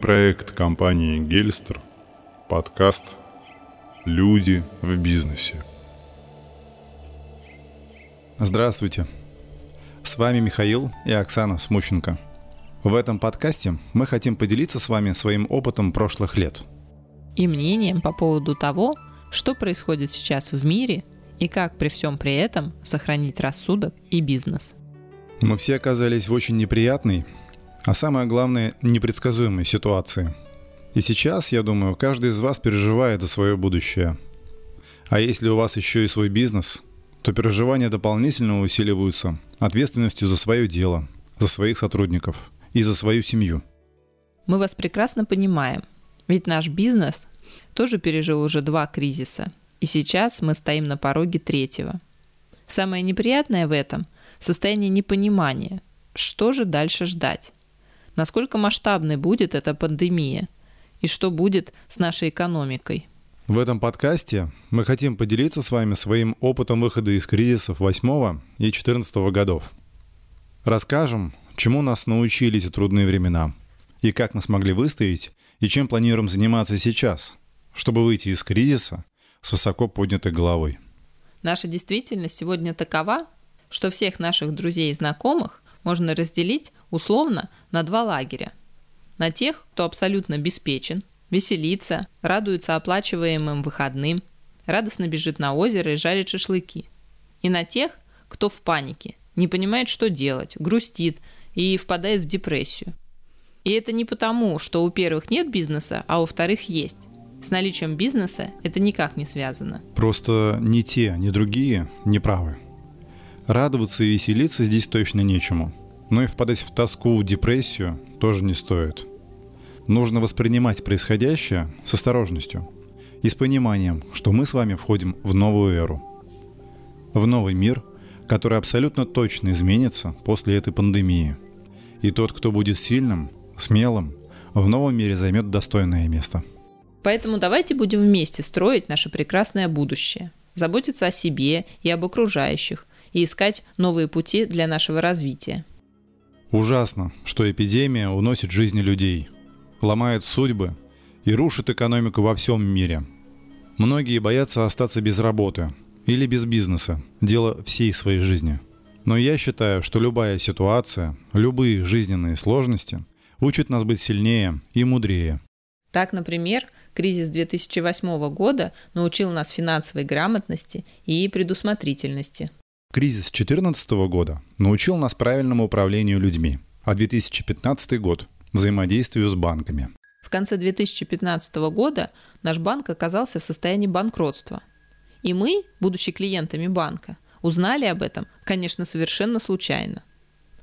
Проект компании «Гельстер», подкаст «Люди в бизнесе». Здравствуйте. С вами Михаил и Оксана Смущенко. В этом подкасте мы хотим поделиться с вами своим опытом прошлых лет. И мнением по поводу того, что происходит сейчас в мире и как при всем при этом сохранить рассудок и бизнес. Мы все оказались в очень неприятной, а самое главное, непредсказуемой ситуации. И сейчас, я думаю, каждый из вас переживает за свое будущее. А если у вас еще и свой бизнес, то переживания дополнительно усиливаются ответственностью за свое дело, за своих сотрудников и за свою семью. Мы вас прекрасно понимаем, ведь наш бизнес тоже пережил уже два кризиса, и сейчас мы стоим на пороге третьего. Самое неприятное в этом – состояние непонимания, что же дальше ждать, насколько масштабной будет эта пандемия и что будет с нашей экономикой. В этом подкасте мы хотим поделиться с вами своим опытом выхода из кризисов 8 и 14 годов. Расскажем, чему нас научили эти трудные времена, и как мы смогли выстоять, и чем планируем заниматься сейчас, чтобы выйти из кризиса с высоко поднятой головой. Наша действительность сегодня такова, что всех наших друзей и знакомых можно разделить условно на два лагеря. На тех, кто абсолютно обеспечен, веселится, радуется оплачиваемым выходным, радостно бежит на озеро и жарит шашлыки. И на тех, кто в панике, не понимает, что делать, грустит и впадает в депрессию. И это не потому, что у первых нет бизнеса, а у вторых есть. С наличием бизнеса это никак не связано. Просто ни те, ни другие не правы. Радоваться и веселиться здесь точно нечему. Но и впадать в тоску, депрессию тоже не стоит. Нужно воспринимать происходящее с осторожностью и с пониманием, что мы с вами входим в новую эру. В новый мир, который абсолютно точно изменится после этой пандемии. И тот, кто будет сильным, смелым, в новом мире займет достойное место. Поэтому давайте будем вместе строить наше прекрасное будущее, заботиться о себе и об окружающих, и искать новые пути для нашего развития. Ужасно, что эпидемия уносит жизни людей, ломает судьбы и рушит экономику во всем мире. Многие боятся остаться без работы или без бизнеса, дело всей своей жизни. Но я считаю, что любая ситуация, любые жизненные сложности учат нас быть сильнее и мудрее. Так, например, кризис 2008 года научил нас финансовой грамотности и предусмотрительности. Кризис 2014 года научил нас правильному управлению людьми, а 2015 год – взаимодействию с банками. В конце 2015 года наш банк оказался в состоянии банкротства. И мы, будучи клиентами банка, узнали об этом, конечно, совершенно случайно.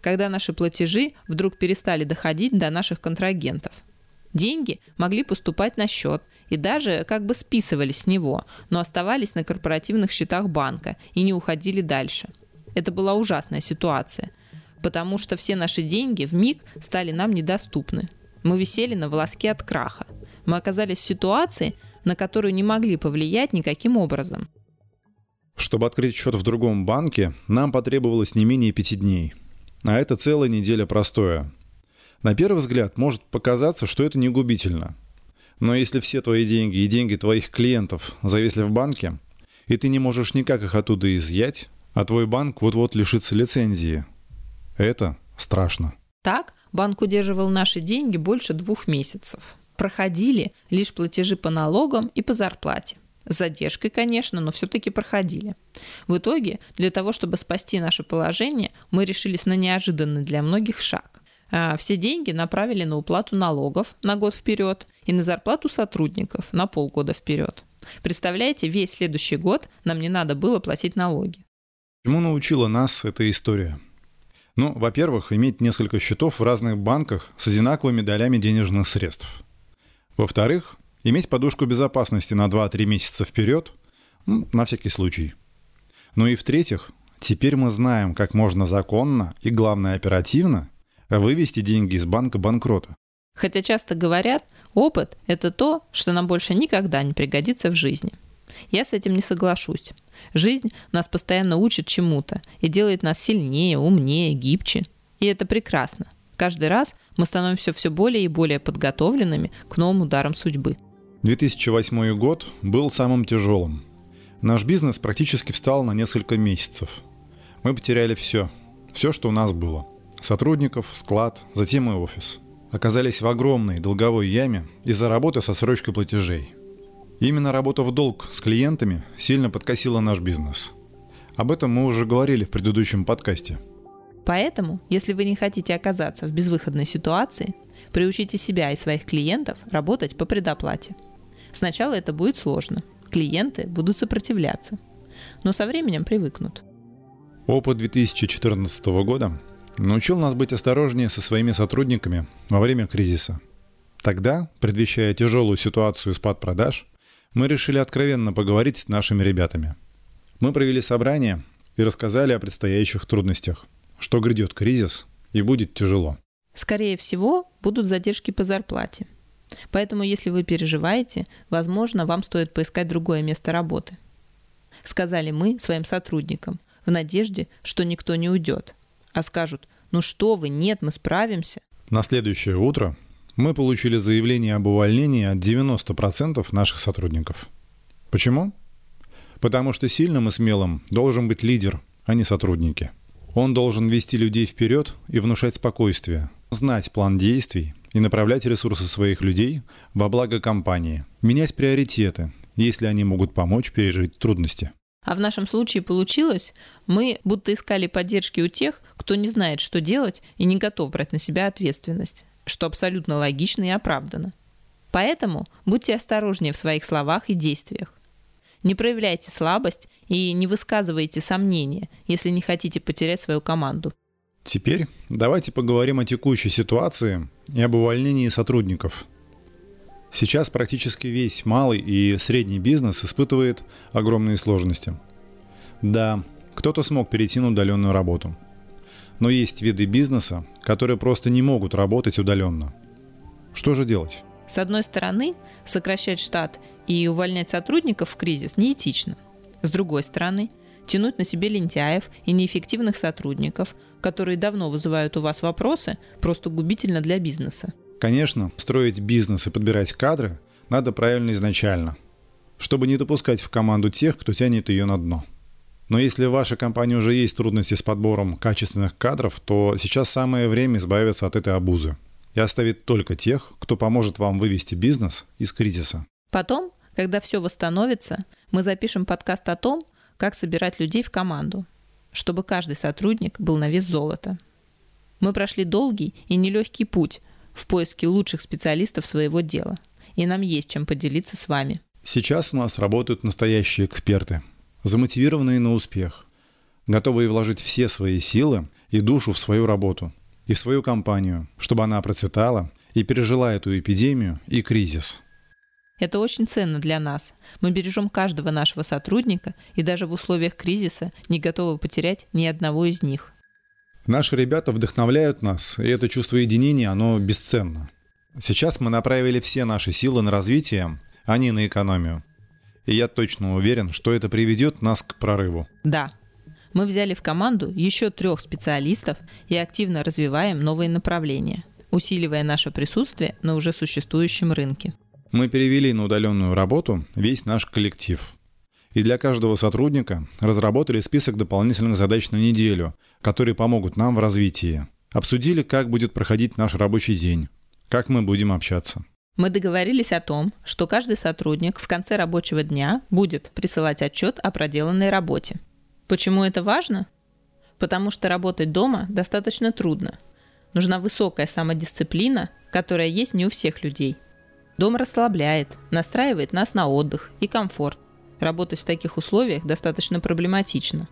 Когда наши платежи вдруг перестали доходить до наших контрагентов – Деньги могли поступать на счет и даже как бы списывались с него, но оставались на корпоративных счетах банка и не уходили дальше. Это была ужасная ситуация, потому что все наши деньги в миг стали нам недоступны. Мы висели на волоске от краха. Мы оказались в ситуации, на которую не могли повлиять никаким образом. Чтобы открыть счет в другом банке, нам потребовалось не менее пяти дней. А это целая неделя простоя, на первый взгляд может показаться, что это не губительно. Но если все твои деньги и деньги твоих клиентов зависли в банке, и ты не можешь никак их оттуда изъять, а твой банк вот-вот лишится лицензии, это страшно. Так банк удерживал наши деньги больше двух месяцев. Проходили лишь платежи по налогам и по зарплате. С задержкой, конечно, но все-таки проходили. В итоге, для того, чтобы спасти наше положение, мы решились на неожиданный для многих шаг. А, все деньги направили на уплату налогов на год вперед и на зарплату сотрудников на полгода вперед. Представляете, весь следующий год нам не надо было платить налоги. Чему научила нас эта история? Ну, во-первых, иметь несколько счетов в разных банках с одинаковыми долями денежных средств. Во-вторых, иметь подушку безопасности на 2-3 месяца вперед, ну, на всякий случай. Ну и в-третьих, теперь мы знаем, как можно законно и, главное, оперативно вывести деньги из банка банкрота. Хотя часто говорят, опыт – это то, что нам больше никогда не пригодится в жизни. Я с этим не соглашусь. Жизнь нас постоянно учит чему-то и делает нас сильнее, умнее, гибче. И это прекрасно. Каждый раз мы становимся все более и более подготовленными к новым ударам судьбы. 2008 год был самым тяжелым. Наш бизнес практически встал на несколько месяцев. Мы потеряли все. Все, что у нас было. Сотрудников, склад, затем и офис. Оказались в огромной долговой яме из-за работы со срочкой платежей. Именно работа в долг с клиентами сильно подкосила наш бизнес. Об этом мы уже говорили в предыдущем подкасте – Поэтому, если вы не хотите оказаться в безвыходной ситуации, приучите себя и своих клиентов работать по предоплате. Сначала это будет сложно. Клиенты будут сопротивляться. Но со временем привыкнут. Опыт 2014 года научил нас быть осторожнее со своими сотрудниками во время кризиса. Тогда, предвещая тяжелую ситуацию спад продаж, мы решили откровенно поговорить с нашими ребятами. Мы провели собрание и рассказали о предстоящих трудностях что грядет кризис и будет тяжело. Скорее всего, будут задержки по зарплате. Поэтому, если вы переживаете, возможно, вам стоит поискать другое место работы. Сказали мы своим сотрудникам, в надежде, что никто не уйдет. А скажут, ну что вы, нет, мы справимся. На следующее утро мы получили заявление об увольнении от 90% наших сотрудников. Почему? Потому что сильным и смелым должен быть лидер, а не сотрудники – он должен вести людей вперед и внушать спокойствие, знать план действий и направлять ресурсы своих людей во благо компании, менять приоритеты, если они могут помочь пережить трудности. А в нашем случае получилось, мы будто искали поддержки у тех, кто не знает, что делать и не готов брать на себя ответственность, что абсолютно логично и оправдано. Поэтому будьте осторожнее в своих словах и действиях. Не проявляйте слабость и не высказывайте сомнения, если не хотите потерять свою команду. Теперь давайте поговорим о текущей ситуации и об увольнении сотрудников. Сейчас практически весь малый и средний бизнес испытывает огромные сложности. Да, кто-то смог перейти на удаленную работу. Но есть виды бизнеса, которые просто не могут работать удаленно. Что же делать? С одной стороны, сокращать штат и увольнять сотрудников в кризис неэтично. С другой стороны, тянуть на себе лентяев и неэффективных сотрудников, которые давно вызывают у вас вопросы, просто губительно для бизнеса. Конечно, строить бизнес и подбирать кадры надо правильно изначально, чтобы не допускать в команду тех, кто тянет ее на дно. Но если в вашей компании уже есть трудности с подбором качественных кадров, то сейчас самое время избавиться от этой обузы и оставить только тех, кто поможет вам вывести бизнес из кризиса. Потом, когда все восстановится, мы запишем подкаст о том, как собирать людей в команду, чтобы каждый сотрудник был на вес золота. Мы прошли долгий и нелегкий путь в поиске лучших специалистов своего дела, и нам есть чем поделиться с вами. Сейчас у нас работают настоящие эксперты, замотивированные на успех, готовые вложить все свои силы и душу в свою работу – и в свою компанию, чтобы она процветала и пережила эту эпидемию и кризис. Это очень ценно для нас. Мы бережем каждого нашего сотрудника и даже в условиях кризиса не готовы потерять ни одного из них. Наши ребята вдохновляют нас, и это чувство единения, оно бесценно. Сейчас мы направили все наши силы на развитие, а не на экономию. И я точно уверен, что это приведет нас к прорыву. Да, мы взяли в команду еще трех специалистов и активно развиваем новые направления, усиливая наше присутствие на уже существующем рынке. Мы перевели на удаленную работу весь наш коллектив. И для каждого сотрудника разработали список дополнительных задач на неделю, которые помогут нам в развитии. Обсудили, как будет проходить наш рабочий день, как мы будем общаться. Мы договорились о том, что каждый сотрудник в конце рабочего дня будет присылать отчет о проделанной работе. Почему это важно? Потому что работать дома достаточно трудно. Нужна высокая самодисциплина, которая есть не у всех людей. Дом расслабляет, настраивает нас на отдых и комфорт. Работать в таких условиях достаточно проблематично.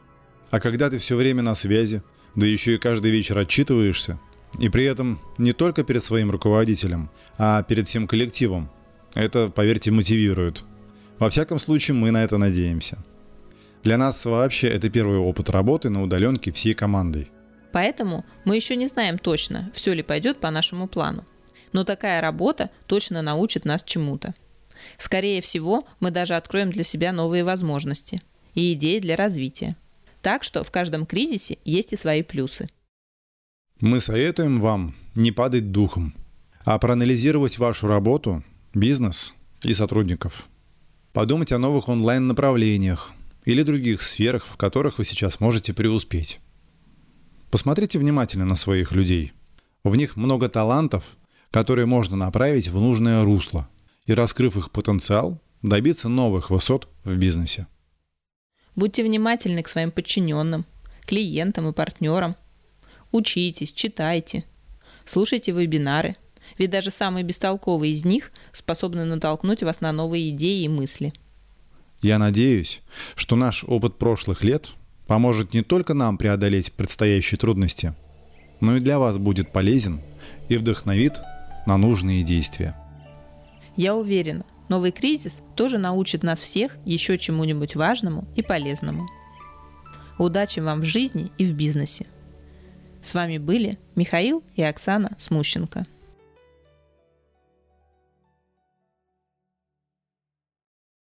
А когда ты все время на связи, да еще и каждый вечер отчитываешься, и при этом не только перед своим руководителем, а перед всем коллективом, это, поверьте, мотивирует. Во всяком случае, мы на это надеемся – для нас вообще это первый опыт работы на удаленке всей командой. Поэтому мы еще не знаем точно, все ли пойдет по нашему плану. Но такая работа точно научит нас чему-то. Скорее всего, мы даже откроем для себя новые возможности и идеи для развития. Так что в каждом кризисе есть и свои плюсы. Мы советуем вам не падать духом, а проанализировать вашу работу, бизнес и сотрудников. Подумать о новых онлайн-направлениях или других сферах, в которых вы сейчас можете преуспеть. Посмотрите внимательно на своих людей. В них много талантов, которые можно направить в нужное русло и, раскрыв их потенциал, добиться новых высот в бизнесе. Будьте внимательны к своим подчиненным, клиентам и партнерам. Учитесь, читайте, слушайте вебинары, ведь даже самые бестолковые из них способны натолкнуть вас на новые идеи и мысли. Я надеюсь, что наш опыт прошлых лет поможет не только нам преодолеть предстоящие трудности, но и для вас будет полезен и вдохновит на нужные действия. Я уверена, новый кризис тоже научит нас всех еще чему-нибудь важному и полезному. Удачи вам в жизни и в бизнесе. С вами были Михаил и Оксана Смущенко.